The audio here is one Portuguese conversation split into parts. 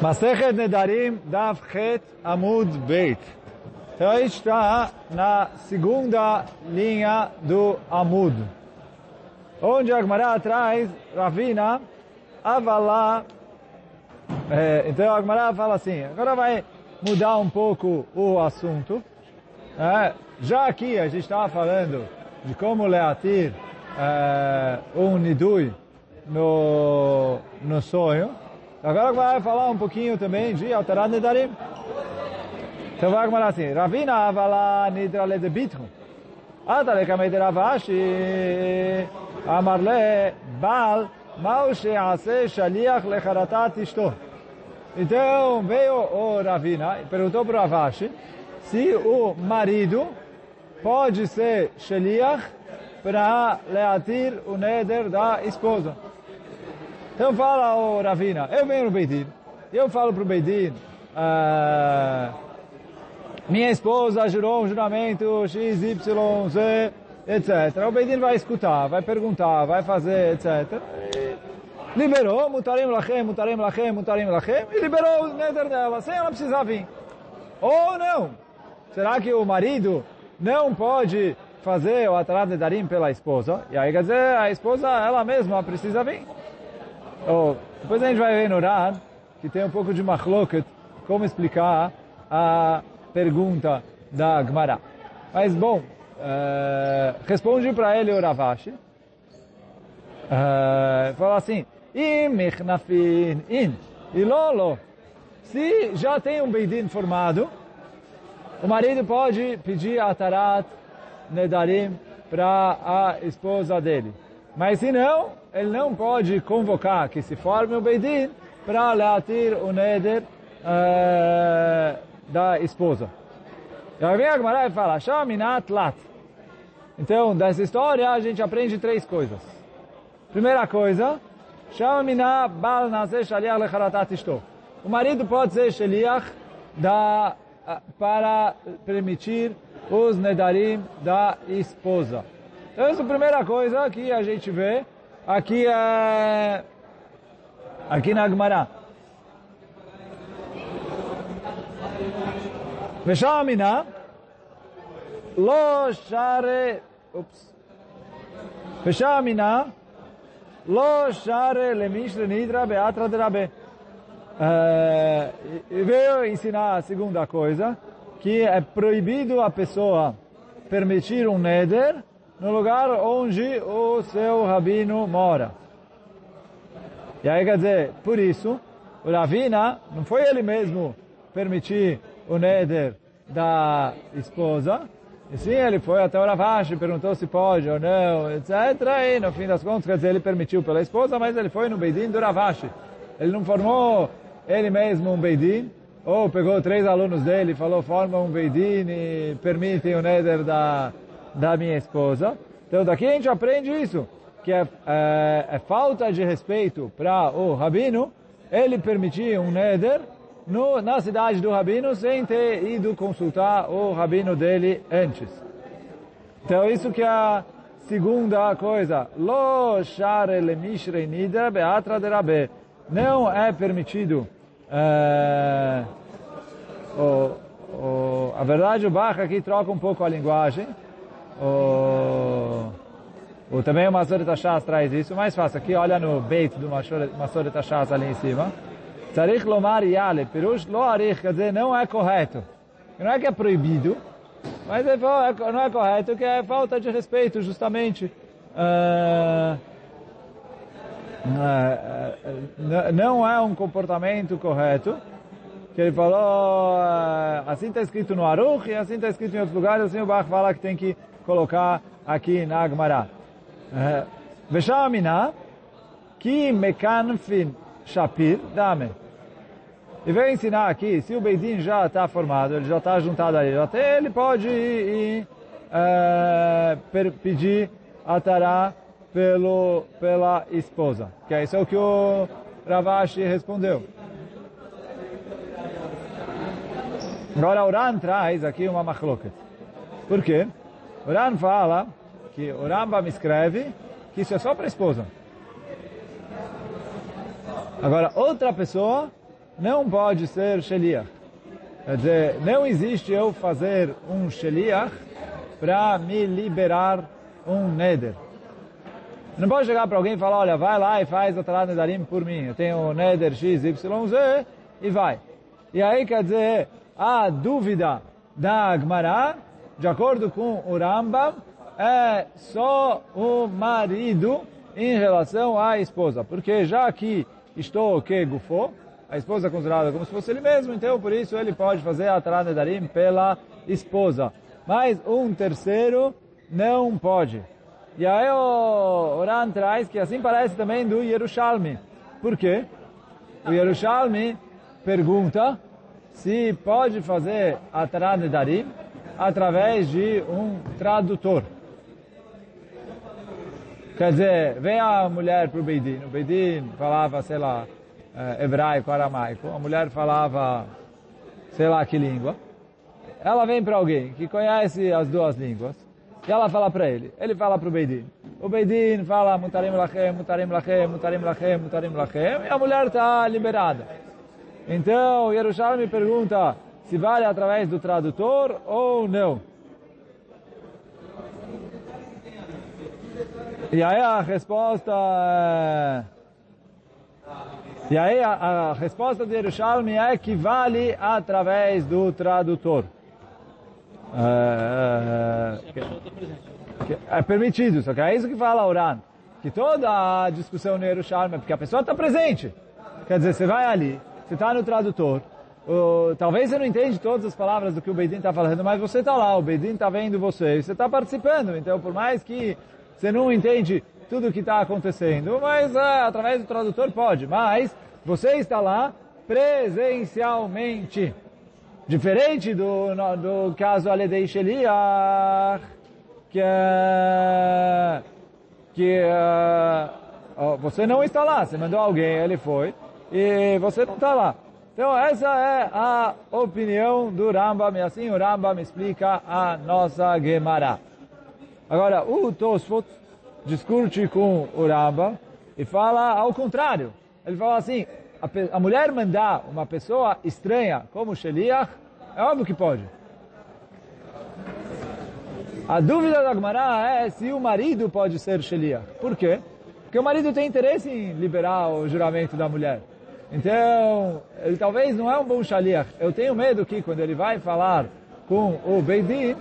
Masechet Nedarim Daf Het Amud Beit. Então a está na segunda linha do Amud. Onde a Gemara traz Ravina Avalá. É, então a Gemara fala assim, agora vai mudar um pouco o assunto. É, já aqui a gente estava falando de como Leatir é, um Nidui no, no sonho. Agora vai falar um pouquinho também de alterar Nedarim. Então vai falar assim, Ravina avala nidra le de Ravashi, amar le bal, mau she'ase shaliach lecharatat ishto. Então veio o Ravina e perguntou para o se o marido pode ser shaliach para leatir o neder da esposa. Então fala o Ravina, eu venho no Beidin, eu falo para o Beidin, uh, minha esposa jurou um juramento X, Y, Z, etc. O Beidin vai escutar, vai perguntar, vai fazer, etc. E liberou, mutarim lachem, mutarim lachem, mutarim lachem, e liberou o neder dela, sem ela precisar vir. Ou não? Será que o marido não pode fazer o atrás de darim pela esposa? E aí quer dizer, a esposa, ela mesma precisa vir. Depois a gente vai ver no Ran, que tem um pouco de machloket, como explicar a pergunta da Gemara. Mas, bom, uh, responde para ele o Ravashi. Uh, fala assim, Imichnafin in, ilolo. Se já tem um Beidin formado, o marido pode pedir a Tarat Nedarim para a esposa dele. Mas se não, ele não pode convocar que se forme o Beidin para latir o Neder uh, da esposa. E aí vem a e fala, Shaminat Lat. Então, dessa história a gente aprende três coisas. Primeira coisa, Shaminat Bal Naseh Shaliach Lecharatat Ishto. O marido pode ser Shaliach da, para permitir os Nedarim da esposa. Então, essa é a primeira coisa que a gente vê aqui, é, aqui na Gemara. ושם לא שרה, אופס, ושם לא שרה למי שנדרה באתרא דרבה. E veio ensinar a segunda coisa, que é proibido a pessoa permitir um neder no lugar onde o seu rabino mora. E aí quer dizer, por isso, o Ravina, não foi ele mesmo permitir o neder da esposa, e sim, ele foi até o Ravashi, perguntou se pode ou não, etc. E no fim das contas, quer dizer, ele permitiu pela esposa, mas ele foi no Beidin do Ravashi. Ele não formou ele mesmo um Beidin, ou pegou três alunos dele falou, forma um Beidin e permitem o neder da, da minha esposa. Então daqui a gente aprende isso, que é, é, é falta de respeito para o Rabino, ele permitir um neder no, na cidade do Rabino sem ter ido consultar o Rabino dele antes. Então isso que é a segunda coisa. Lo share le mishrei nidra beatra de rabbe. Não é permitido é, o, o, a verdade o Bach aqui troca um pouco a linguagem. O, o, também o Masoret Hashaz traz isso. Mais fácil aqui, olha no Beit do Masoret Hashaz ali em cima. Tzarich lomar yale, perush lo arich, quer dizer, não é correto. Não é que é proibido, mas é, não é correto, que é falta de respeito, justamente. Uh, uh, não é um comportamento correto, que ele falou, assim está escrito no Aruch, e assim está escrito em outros lugares, assim o Bach fala que tem que colocar aqui na Agmará. Veshamina, ki mekanfin Shapir, dame. E veio ensinar aqui, se o Beidin já está formado, ele já está juntado ali, até ele pode ir, ir é, pedir a Tará pelo, pela esposa. Que é isso é que o Ravashi respondeu. Agora o Ran traz aqui uma machloket. Por quê? O Ran fala que o Rambam escreve que isso é só para a esposa. Agora, outra pessoa não pode ser Sheliach. Quer dizer, não existe eu fazer um Sheliach para me liberar um Neder. Não pode chegar para alguém e falar, olha, vai lá e faz a Tarat Nedarim por mim. Eu tenho o Neder X, Y, Z e vai. E aí quer dizer, a dúvida da Agmará, de acordo com o Rambam, é só o marido em relação à esposa. Porque já que estou que gufou, a esposa é considerada como se fosse ele mesmo, então por isso ele pode fazer a Tarat Nedarim pela esposa. Mas um terceiro não pode. E aí o Oran traz que assim parece também do Yerushalmi. Por quê? O Yerushalmi pergunta se pode fazer a Tarat Nedarim através de um tradutor. Quer dizer, vem a mulher para o Beidin, o Beidin falava, sei lá, é, hebraico, aramaico, a mulher falava, sei lá que língua. Ela vem para alguém que conhece as duas línguas, e ela fala para ele, ele fala para o Beidin. O Beidin fala, mutarim lachem, mutarim lachem, mutarim lachem, mutarim lachem, e a mulher está liberada. Então, Yerushalmi pergunta se vale através do tradutor ou não. E aí a resposta é... E aí a, a resposta de Yerushalmi é que vale através do tradutor. É, é, é permitido, só que é isso que fala Oran. Que toda a discussão no Yerushalmi é porque a pessoa está presente. Quer dizer, você vai ali, você está no tradutor, Uh, talvez você não entende todas as palavras do que o Beidin está falando, mas você está lá, o Beidin está vendo você, você está participando. Então, por mais que você não entende tudo o que está acontecendo, mas é, através do tradutor pode. Mas você está lá presencialmente. Diferente do, do caso Aledei Sheliach, que, é, que é, você não está lá, você mandou alguém, ele foi, e você não está lá. Então essa é a opinião do Rambam, e assim o Rambam explica a nossa Gemara. Agora, o Tosfot discute com o Rambam e fala ao contrário. Ele fala assim, a, a mulher mandar uma pessoa estranha como Sheliach, é óbvio que pode. A dúvida da Gemara é se o marido pode ser Sheliach. Por quê? Porque o marido tem interesse em liberar o juramento da mulher. Então, ele talvez não é um bom Shaliach. Eu tenho medo que quando ele vai falar com o Beidin,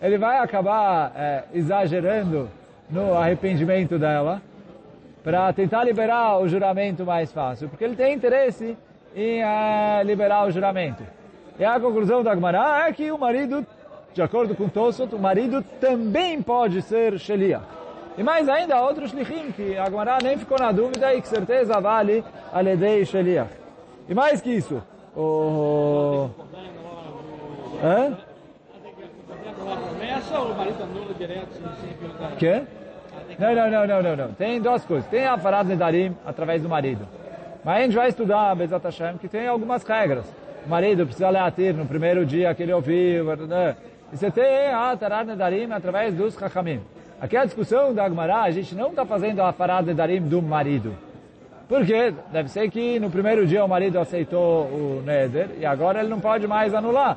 ele vai acabar é, exagerando no arrependimento dela para tentar liberar o juramento mais fácil, porque ele tem interesse em é, liberar o juramento. E a conclusão da Gemara é que o marido, de acordo com Tosot, o marido também pode ser Sheliach. E mais ainda, outros shlichim, que a nem ficou na dúvida e que certeza vale a Ledei Sheliach. E mais que isso, o... Hã? Que? Não, não, não, não, não. Tem duas coisas. Tem a Farad Nedarim através do marido. Mas a gente vai estudar, Bezat Hashem, que tem algumas regras. O marido precisa ler no primeiro dia que ele ouviu. E você tem a Tarar Nedarim através dos Chachamim. Aqui a discussão da Agmará, a gente não está fazendo a Farad Nedarim do marido. Por quê? Deve ser que no primeiro dia o marido aceitou o Neder e agora ele não pode mais anular.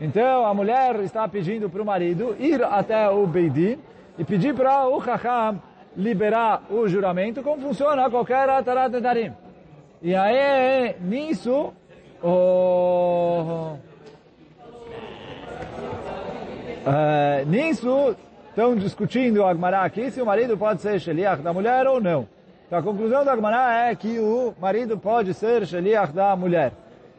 Então a mulher está pedindo para o marido ir até o Beidin e pedir para o Chacham liberar o juramento, como funciona qualquer Atarat Nedarim. E aí, nisso, o... Uh, nisso, estão discutindo a Agmará aqui se o marido pode ser Sheliach da mulher ou não. Então a conclusão da Agmará é que o marido pode ser Sheliach da mulher.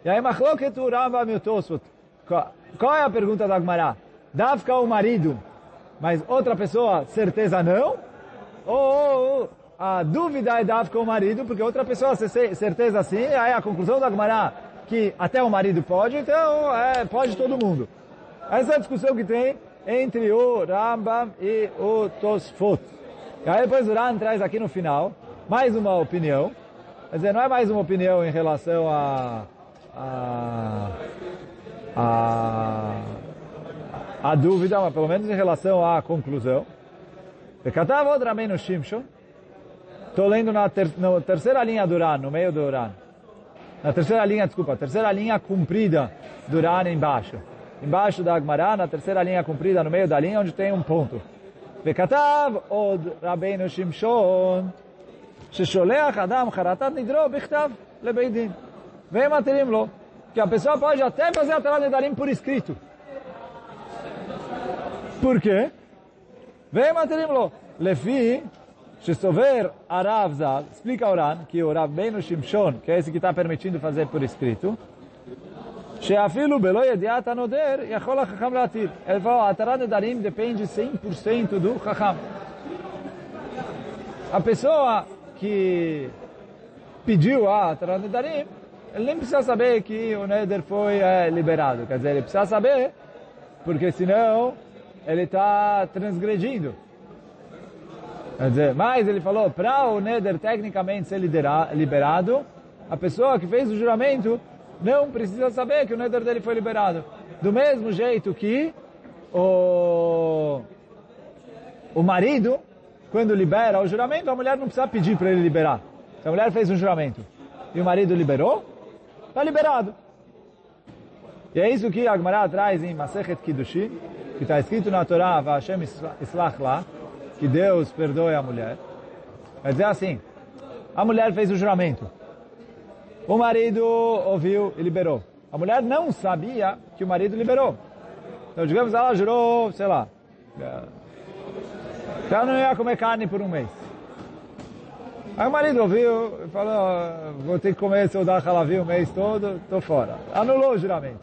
E aí, Machloket Rambam e Tosfot. Qual é a pergunta da Agmará? Dá ficar o marido mas outra pessoa, certeza não? Ou, a dúvida é dar com o marido, porque outra pessoa, certeza sim, aí a conclusão da Gemara que até o marido pode, então é, pode todo mundo. Essa é a discussão que tem entre o Rambam e o Tosfot. E aí depois o Ram traz aqui no final mais uma opinião. Quer dizer, não é mais uma opinião em relação a, a, a a dúvida, mas pelo menos em relação à conclusão. Bekatav outra no Shimshon. Estou lendo na, ter, na, terceira linha do Uran, no meio do Uran. na terceira linha, desculpa, terceira linha comprida do Ran embaixo Embaixo da Agmará, na terceira linha comprida, no meio da linha, onde tem um ponto. וכתב עוד רבינו שמשון, ששולח אדם חרטת נדרו בכתב לבית דין. והם מתירים לו, que a pessoa pode até fazer a Torá Nedarim por escrito. Por quê? Vem materim lo. Lefi, Shesover Arav Zal, explica o Ran, que o Rav Beno Shimshon, que é esse que está permitindo fazer por escrito, Sheafilu belo yediat anoder yachol hacham latir. Ele falou, a Torá Nedarim depende 100% do hacham. A pessoa que pediu a Torá Nedarim, ele nem precisa saber que o Neder foi liberado. Quer dizer, ele precisa saber, porque senão ele está transgredindo. Quer dizer, mas ele falou, para o Neder tecnicamente ser liberado, a pessoa que fez o juramento não precisa saber que o Neder dele foi liberado. Do mesmo jeito que o, o marido, quando libera o juramento, a mulher não precisa pedir para ele liberar. Se a mulher fez um juramento e o marido liberou, está liberado. E é isso que a Gemara traz em Masechet Kiddushi, que está escrito na Torá, Vashem Islach lá, que Deus perdoe a mulher. Quer dizer assim, a mulher fez o juramento. O marido ouviu e liberou. A mulher não sabia que o marido liberou. Então, digamos, ela jurou, sei lá, que ela não ia comer carne por um mês. Aí o marido ouviu e falou, vou ter que comer seu dar halavi o mês todo, estou fora. Anulou o juramento.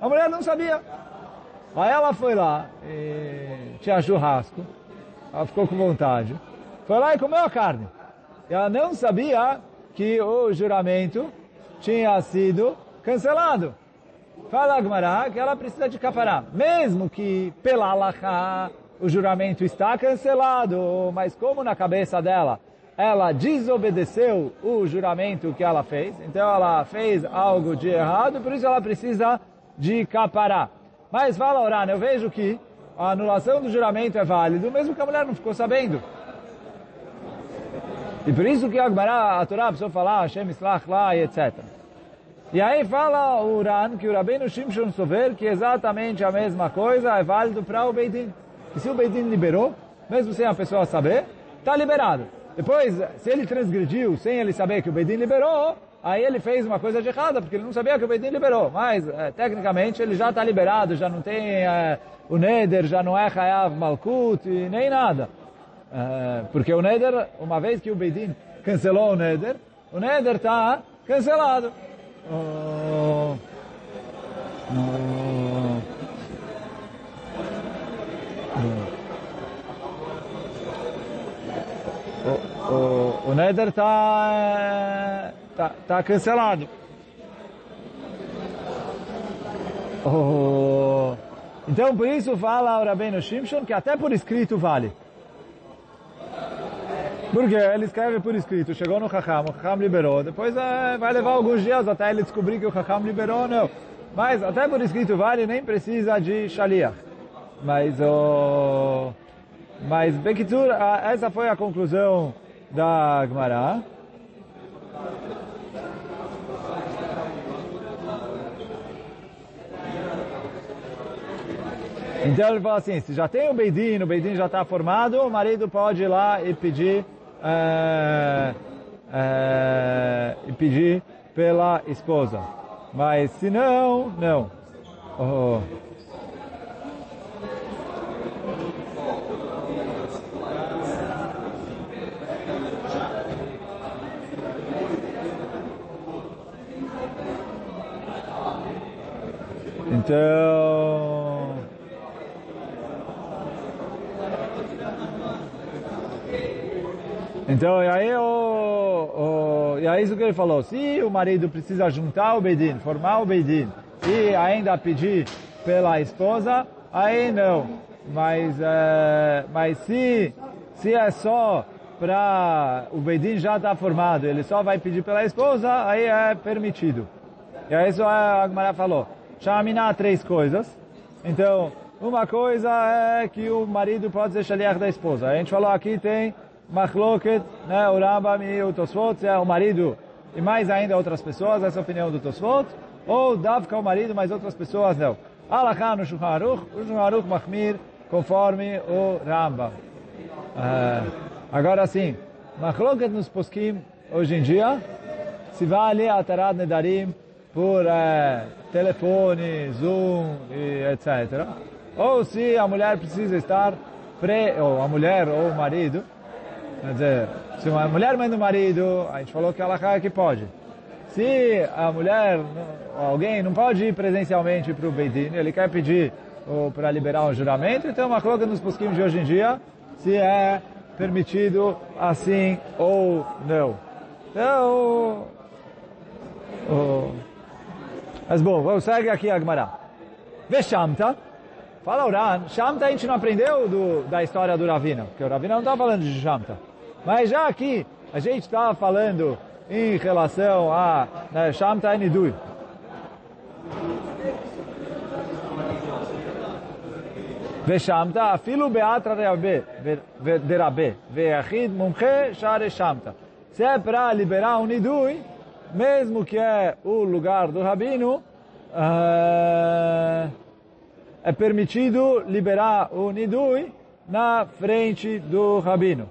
A mulher não sabia. Aí ela foi lá, e tinha churrasco, ela ficou com vontade, foi lá e comeu a carne. E ela não sabia que o juramento tinha sido cancelado. Fala Agmará que ela precisa de capará. Mesmo que pela Allahá o juramento está cancelado, mas como na cabeça dela ela desobedeceu o juramento que ela fez, então ela fez algo de errado, por isso ela precisa de capará. Mas fala Orana, eu vejo que a anulação do juramento é válido, mesmo que a mulher não ficou sabendo. E por isso que a Gemara, a Torá, precisou falar Hashem Islach lá e etc. E aí fala o Uran, que o Rabbeinu Shimshon Sover, que exatamente a mesma coisa é válido para o Beidin. Que se o Beidin liberou, mesmo sem a pessoa saber, está liberado. Depois, se ele transgrediu sem ele saber que o Beidin liberou, aí ele fez uma coisa de errada, porque ele não sabia que o Beidin liberou. Mas, é, tecnicamente, ele já está liberado, já não tem é, o Neder, já não é Hayav Malkut, nem nada. Uh, porque o Neder, uma vez que o Beidin cancelou o Neder, o Neder está cancelado. Uh, uh, o, o, o Neder está tá, tá cancelado. Oh, então, por isso fala o Rabbeinu Shimshon que até por escrito vale. Porque ele escreve por escrito, chegou no Hakam, o Hakam liberou, depois é, vai levar alguns dias até ele descobrir que o Hakam liberou ou não. Mas até por escrito vale, nem precisa de Shaliach. Mas o... Mas, Bekitur, essa foi a conclusão da Gemara. Então ele fala assim, se já tem o Beidin, o Beidin já está formado, o marido pode ir lá e pedir é, é, pedir pela esposa. Mas se não, não. Oh. Então, Então, e aí, o, o, e aí isso que ele falou, se o marido precisa juntar o Beidin, formar o Beidin, e ainda pedir pela esposa, aí não. Mas, é, mas se, se é só para o Beidin já está formado, ele só vai pedir pela esposa, aí é permitido. E aí isso a Agmará falou. Chaminá três coisas. Então, uma coisa é que o marido pode ser shaliach da esposa. A gente falou aqui tem Machloket, né, o Rambam e o Tosfot, é o marido e mais ainda outras pessoas, essa é a opinião do Tosfot, ou Davka o marido, mas outras pessoas não. Alachá no Shulchan Aruch, o Shulchan Aruch conforme o Rambam. Uh, agora sim, Machloket nos poskim hoje em dia, se vale a Tarad Nedarim por uh, telefone, Zoom etc. Ou se a mulher precisa estar pre, ou a mulher ou o marido, quer dizer, se uma mulher manda o marido, a gente falou que ela é que pode. Se a mulher, alguém não pode ir presencialmente para o Beidin, ele quer pedir para liberar um juramento, então uma coisa nos posquinhos de hoje em dia, se é permitido assim ou não. Então, oh, mas bom, vamos segue aqui a Gemara. Veshamta, fala Uran, Shamta a gente não aprendeu do, da história do Ravina, porque o Ravina não está falando de Shamta. Mas já aqui, a gente estava falando em relação a né, Shamta e Nidui. ושמתה אפילו באתרא דרבה, ויחיד מומחה שערי שמתה. Se é para liberar um nidui, mesmo que é o lugar do rabino, é permitido liberar o nidui na frente do rabino.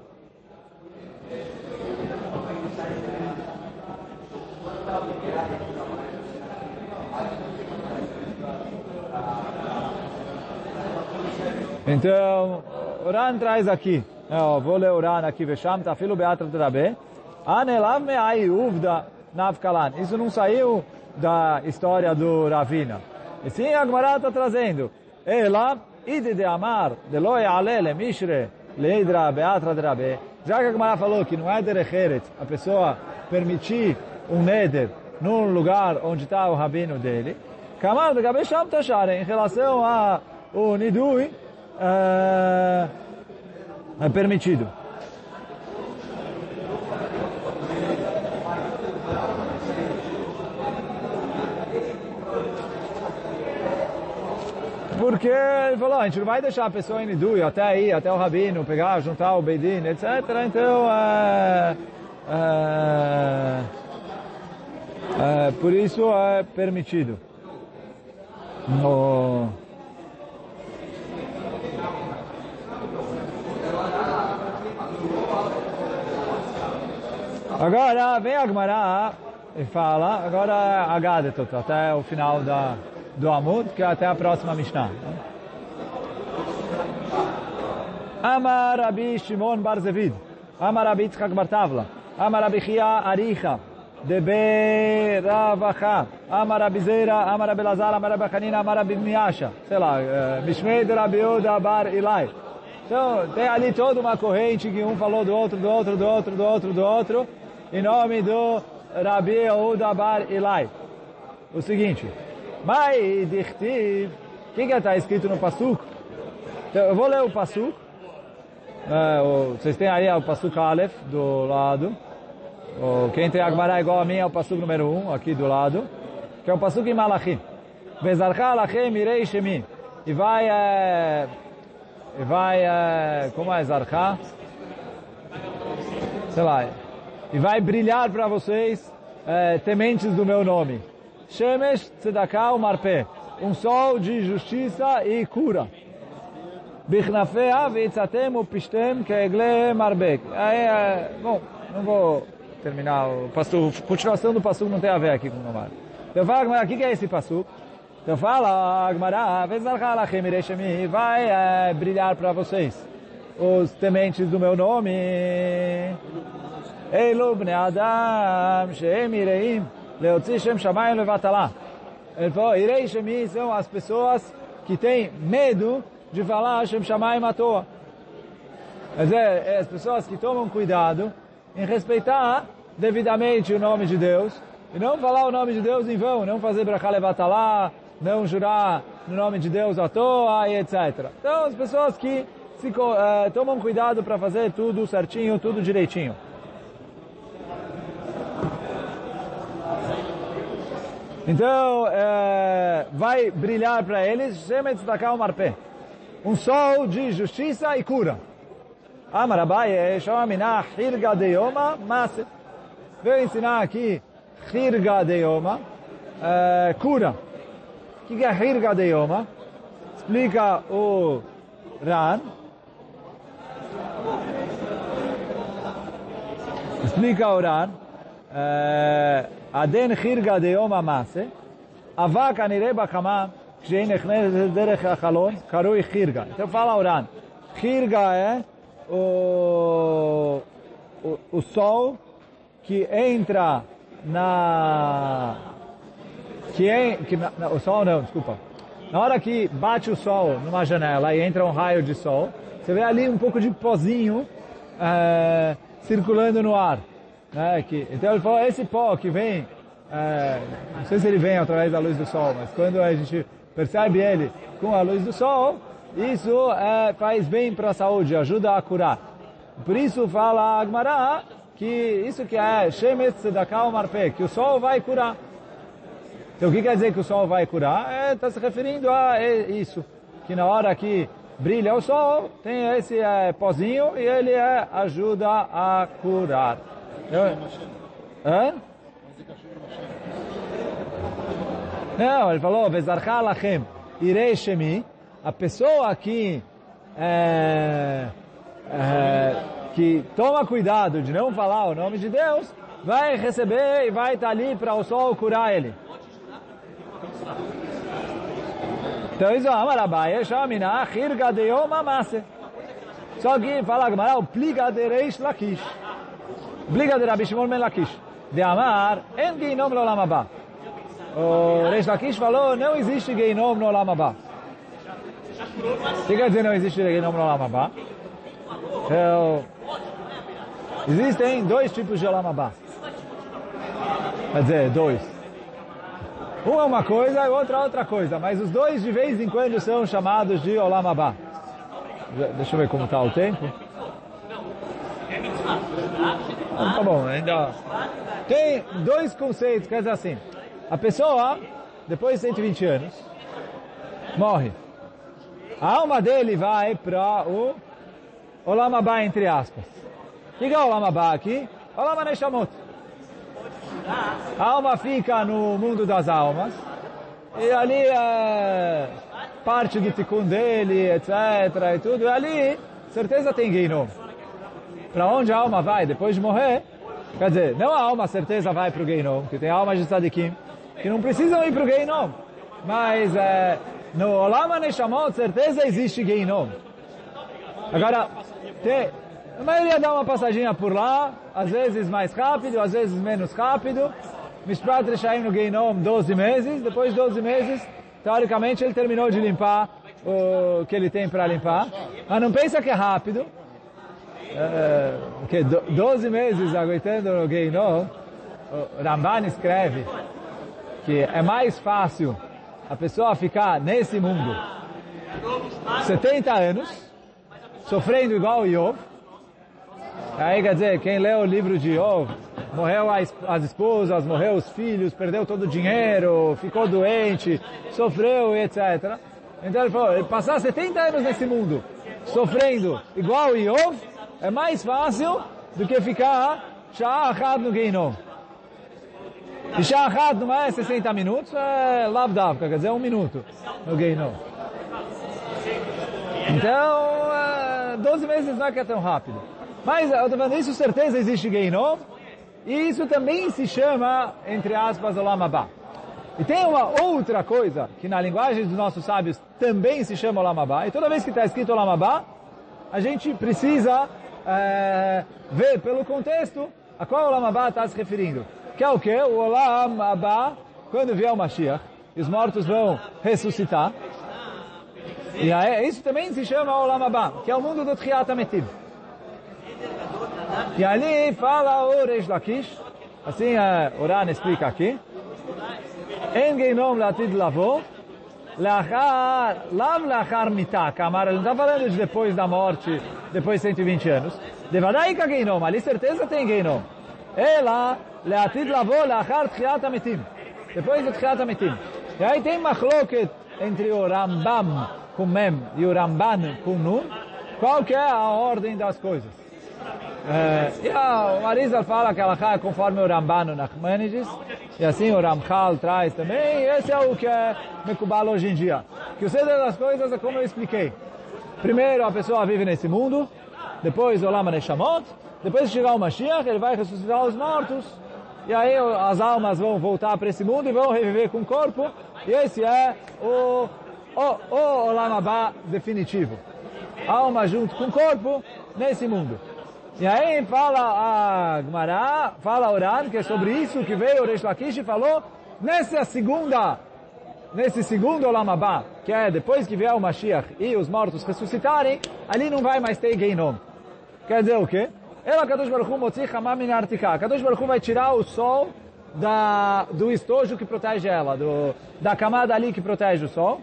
Então, Oran traz aqui, eu vou ler Oran aqui, Vesham, Tafilu Beatra Terabe, Anelav Me'ai Uvda Navkalan. Isso não saiu da história do Ravina. E sim, a Gemara está trazendo. Ela, Ide de Amar, de Loi Alele Mishre, Leidra Beatra Terabe. Já que a Gemara falou que não é derecheret a pessoa permitir um neder num lugar onde está o rabino dele, Kamar de Gabesham Tashare, em relação ao Nidui, é, é permitido. Porque ele falou, a gente não vai deixar a pessoa em Nidui até aí, até o Rabino, pegar, juntar o Beidin, etc. Então, é, é, é, por isso é permitido. No, Agora vem a Gemara e fala, agora Agadetot, até o final da, do Amud, que é até a próxima Mishnah. Amar Rabi Shimon Bar Zevid, Amar Rabi Yitzchak Bar Tavla, Amar Rabi Chia Aricha, Debe Ravacha, Amar Rabi Zera, Amar Rabi Lazar, Amar Rabi Hanina, Amar Rabi Miasha, sei lá, Mishmei de Rabi Yoda Bar Ilai. Então, tem ali toda uma corrente que um falou do outro, do outro, do outro, do outro, do outro, em nome do Rabi Yehuda Bar Ilai. O seguinte, Mai Dichtiv, o que está escrito no Pasuk? Então, eu vou ler o Pasuk. É, vocês têm aí o Pasuk Aleph do lado. Quem tem Agmará igual a mim é o Pasuk número 1, um, aqui do lado. Que é o Pasuk em Malachim. Vezarcha Lachem Irei Shemi. E vai... É, e vai... É, como é Zarcha? Sei lá e vai brilhar para vocês é, tementes do meu nome. Shemesh Tzedakah Marpé, um sol de justiça e cura. Bichnafea v'itzatem u'pishtem ke'egle marbek. É, bom, não vou terminar o passo, continuação do passo não tem a ver aqui com o Nomar. Então fala, o que é esse passo? Então fala, Agmará, vai é, brilhar para vocês os tementes do meu nome. Eilu bnei Adam, sheem ireim, leotzi shem shamayim levatala. Ele falou, irei shemi são as pessoas que têm medo de falar shem shamayim à toa. Quer dizer, é, é, as pessoas que tomam cuidado em respeitar devidamente o nome de Deus e não falar o nome de Deus em vão, não fazer brachá levatalá, não jurar no nome de Deus à toa e etc. Então, as pessoas que eh, tomam cuidado para fazer tudo certinho, tudo direitinho. Então, é, vai brilhar para eles, Shemet Tzedakah Marpé. Um sol de justiça e cura. Amar Abaye, Shama Minah, Hirga de Yoma, Mas. Veio ensinar aqui Hirga de Yoma, é, cura. O que é Hirga de Yoma? Explica o Ran. Explica o Ran. עדן חירגה דיום המעשה, אבק הנראה בחמה, כשהיא נכנסת דרך החלון, קרוי חירגה. Então fala Oran, חירגה é o, o, o sol que entra na... Que, é, que na, o sol não, desculpa. Na hora que bate o sol numa janela e entra um raio de sol, você vê ali um pouco de pozinho é, circulando no ar. Né, que, então ele falou, esse pó que vem, é, não sei se ele vem através da luz do sol, mas quando a gente percebe ele com a luz do sol, isso é, faz bem para a saúde, ajuda a curar. Por isso fala Agmará que isso que é Shemetz da Marpe, que o sol vai curar. Então o que quer dizer que o sol vai curar? Está é, se referindo a isso, que na hora que brilha o sol, tem esse é, pozinho e ele é, ajuda a curar. Hã? Não, ele falou, lachem, irei shemi, a pessoa que, é, é, que toma cuidado de não falar o nome de Deus, vai receber e vai estar ali para o sol curar ele. Então isso, Amarabai, Shamina, Hirga de Yom Amase. Só que fala Gamara, o pliga de Reish Lakish. Bliga de Rabi Shimon Ben Lakish. De Amar, en Geinom no Olam Abba. O Reish Lakish falou, não existe Geinom no Olam Abba. O que quer dizer não existe Geinom no Olam Abba? Então, existem dois tipos de Olam Abba. Quer dizer, dois. Um é uma coisa e outro é outra coisa, mas os dois de vez em quando são chamados de Olam Abba. Deixa eu ver como está o tempo. Ah, tá bom, ainda... Tem dois conceitos, quer dizer assim, a pessoa, depois de 120 anos, morre. A alma dele vai para o Olamabá, entre aspas. O que é Olamabá aqui? Olama Neshamot. A alma fica no mundo das almas, e ali é parte do tikkun dele, etc. e tudo, e ali, certeza tem Geinom para onde a alma vai depois de morrer, quer dizer, não a alma certeza vai para o Geinom, que tem almas de tzadikim, que não precisam ir para o Geinom, mas é, no Olam Neshamot certeza existe Geinom. Agora, tem, a maioria dá uma passadinha por lá, às vezes mais rápido, às vezes menos rápido. Mishpat Reshaim no Geinom 12 meses, depois de 12 meses, teoricamente ele terminou de limpar o que ele tem para limpar. Mas não pensa que é rápido, que 12 meses aguentando o Ramban escreve que é mais fácil a pessoa ficar nesse mundo 70 anos, sofrendo igual Yov. Aí quer dizer, quem lê o livro de Yov, morreu as, as esposas, morreu os filhos, perdeu todo o dinheiro, ficou doente, sofreu, etc. Então ele falou, passar 70 anos nesse mundo, sofrendo igual Yov, é mais fácil do que ficar Sha'achad no Geinom. E Sha'achad não é 60 minutos, é Lavdavka, quer dizer, um minuto no Geinom. Então, 12 é, meses não é que é tão rápido. Mas, eu estou falando, isso certeza existe Geinom, e isso também se chama, entre aspas, Olam Abba. E tem uma outra coisa, que na linguagem dos nossos sábios também se chama Olam e toda vez que está escrito Olam a gente precisa é, ver pelo contexto a qual Olam Abba está se referindo. Que é o que? O Olam quando vier o Mashiach, os mortos vão ressuscitar. E aí, isso também se chama Olam Abba, que é o mundo do Ametim. E ali fala o Reish Lakish, assim a Oran explica aqui, En Geinom Latid Lavo, Lachar, Lav Lachar Mitah, Kamar, ele não está falando de depois da morte, depois de 120 anos. Devadai ka Geinom, ali certeza tem Geinom. Ela, Leatid Lavo Lachar Tchiat Ametim. Depois de Tchiat Ametim. E aí tem machloket entre o Rambam com Mem e o Ramban com Nun. Qual que é a ordem das coisas? É, e a, o Marizal fala que ela é conforme o Ramban no Nachmanides, e assim o Ramchal traz também, esse é o que é Mekubal hoje em dia. Que o centro das coisas é como eu expliquei. Primeiro a pessoa vive nesse mundo, depois o Lama Neshamot, depois de chegar o Mashiach, ele vai ressuscitar os mortos, e aí as almas vão voltar para esse mundo e vão reviver com o corpo, e esse é o, o, o Abba definitivo. Alma junto com o corpo nesse mundo. E aí fala a Gmará, fala Oran, que é sobre isso que veio o Reish Lakish e falou, nessa segunda, nesse segundo Olam que é depois que vier o Mashiach e os mortos ressuscitarem, ali não vai mais ter Geinom. Quer dizer o quê? Ela, Kadosh Baruch Hu, Motzi Hamam Min Artika. Kadosh Baruch Hu vai tirar o sol da, do estojo que protege ela, do, da camada ali que protege o sol.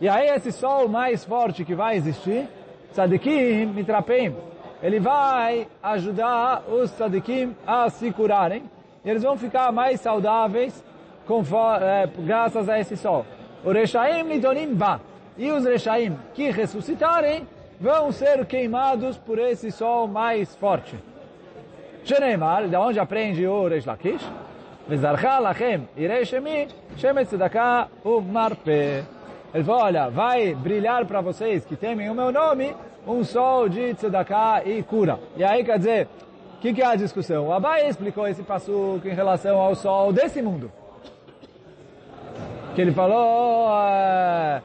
E aí esse sol mais forte que vai existir, Tzadikim Mitrapim, ele vai ajudar os tzadikim a se curarem. E eles vão ficar mais saudáveis conforme, é, graças a esse sol. O Rechaim Nidonim Ba. E os Rechaim que ressuscitarem vão ser queimados por esse sol mais forte. Sheneimar, de onde aprende o Reish Lakish? Vezarcha lachem irei shemi, shemet tzedakah umarpe. Ele falou, olha, vai brilhar para vocês que temem o meu nome, um sol de tzedakah e cura. E aí, quer dizer, o que, que, é a discussão? O Abai explicou esse passo em relação ao sol desse mundo. Que ele falou é,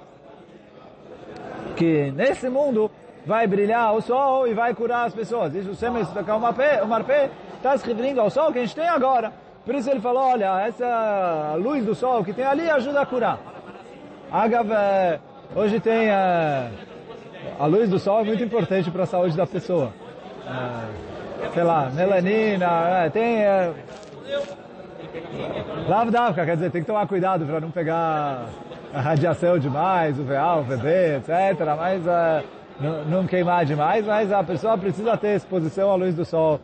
que nesse mundo vai brilhar o sol e vai curar as pessoas. Isso sempre tzedakah o marpé está se referindo ao sol que a gente tem agora. Por isso ele falou, olha, essa luz do sol que tem ali ajuda a curar. Agav, hoje tem a luz do sol é muito importante para a saúde da pessoa. É, sei lá, melanina, é, tem... É, Lavdavka, quer dizer, tem que tomar cuidado para não pegar a radiação demais, o VA, o VB, etc. Mas é, não, não, queimar demais, mas a pessoa precisa ter exposição à luz do sol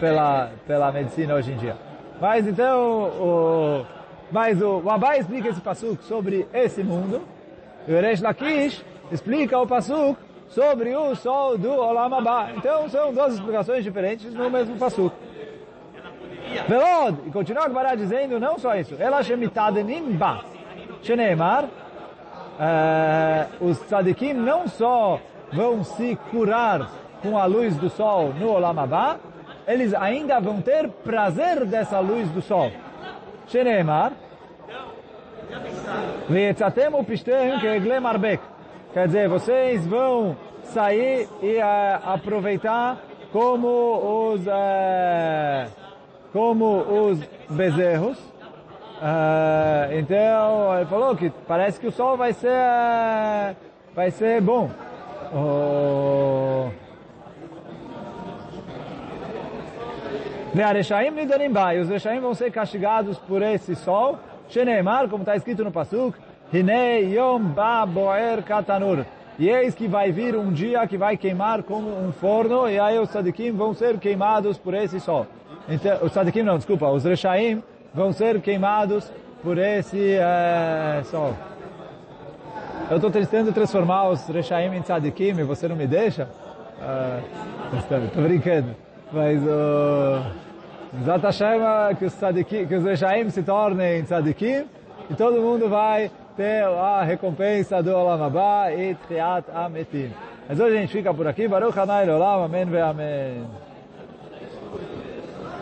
pela, pela medicina hoje em dia. Mas então, o, mas o, o Abai explica esse passuco sobre esse mundo, e o Eresh Lakish explica o Pasuk sobre o sol do Olam Abba. Então são duas explicações diferentes no mesmo Pasuk. Velod, e continua Agbará dizendo não só isso, Ela Shemitadenim Ba, Sheneemar, os tzadikim não só vão se curar com a luz do sol no Olam Abba, eles ainda vão ter prazer dessa luz do sol. Sheneemar, Ve'etzatem upishtem ke'egle marbek. Quer dizer, vocês vão sair e uh, aproveitar como os, uh, como os bezerros. Uh, então, ele falou que parece que o sol vai ser, vai ser bom. Oh. E os Reshaim vão ser castigados por esse sol. Sheneemar, como está escrito no Pasuk, Hinei yom boer katanur. E eis que vai vir um dia que vai queimar como um forno, e aí os tzadikim vão ser queimados por esse sol. Então, os tzadikim não, desculpa, os reshaim vão ser queimados por esse é, sol. Eu estou tentando transformar os reshaim em tzadikim e você não me deixa? Estou uh, brincando. Mas o... Uh, Zat Hashem, que os, tzadikim, que os reshaim se tornem tzadikim, e todo mundo vai ter a recompensa do Olam Abba e Tchiat Ametim. Mas hoje a gente fica por aqui. Baruch Hanai Olam. Amém Amém.